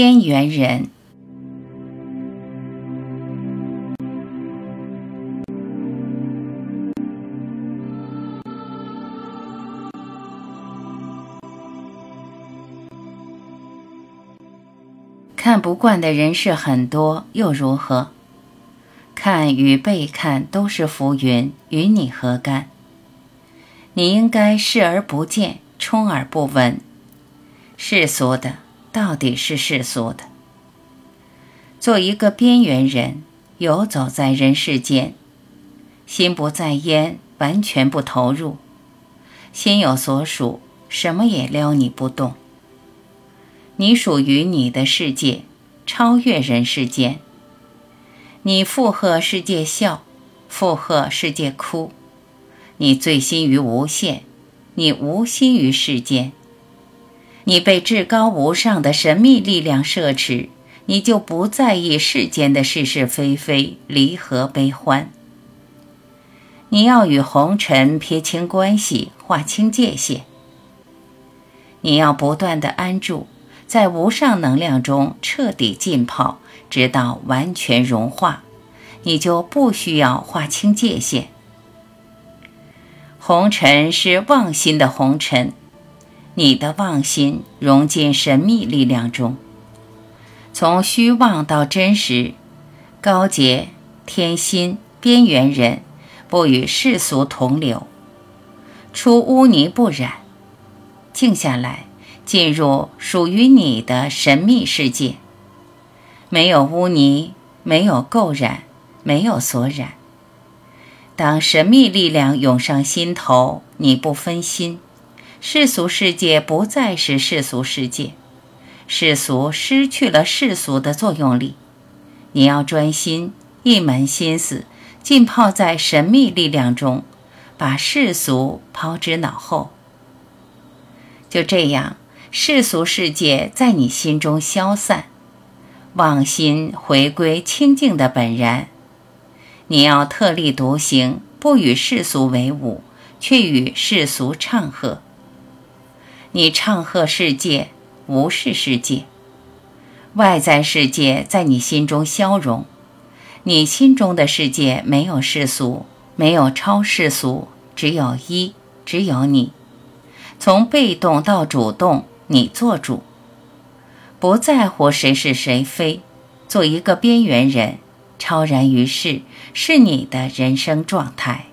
边缘人。看不惯的人事很多，又如何？看与被看都是浮云，与你何干？你应该视而不见，充耳不闻。世俗的到底是世俗的。做一个边缘人，游走在人世间，心不在焉，完全不投入，心有所属，什么也撩你不动。你属于你的世界，超越人世间。你附和世界笑，附和世界哭。你醉心于无限，你无心于世间。你被至高无上的神秘力量摄持，你就不在意世间的是是非非、离合悲欢。你要与红尘撇清关系，划清界限。你要不断的安住。在无上能量中彻底浸泡，直到完全融化，你就不需要划清界限。红尘是妄心的红尘，你的妄心融进神秘力量中，从虚妄到真实，高洁天心边缘人，不与世俗同流，出污泥不染，静下来。进入属于你的神秘世界，没有污泥，没有垢染，没有所染。当神秘力量涌上心头，你不分心，世俗世界不再是世俗世界，世俗失去了世俗的作用力。你要专心，一门心思浸泡在神秘力量中，把世俗抛之脑后。就这样。世俗世界在你心中消散，妄心回归清净的本然。你要特立独行，不与世俗为伍，却与世俗唱和。你唱和世界，无视世界，外在世界在你心中消融。你心中的世界没有世俗，没有超世俗，只有一，只有你。从被动到主动。你做主，不在乎谁是谁非，做一个边缘人，超然于世，是你的人生状态。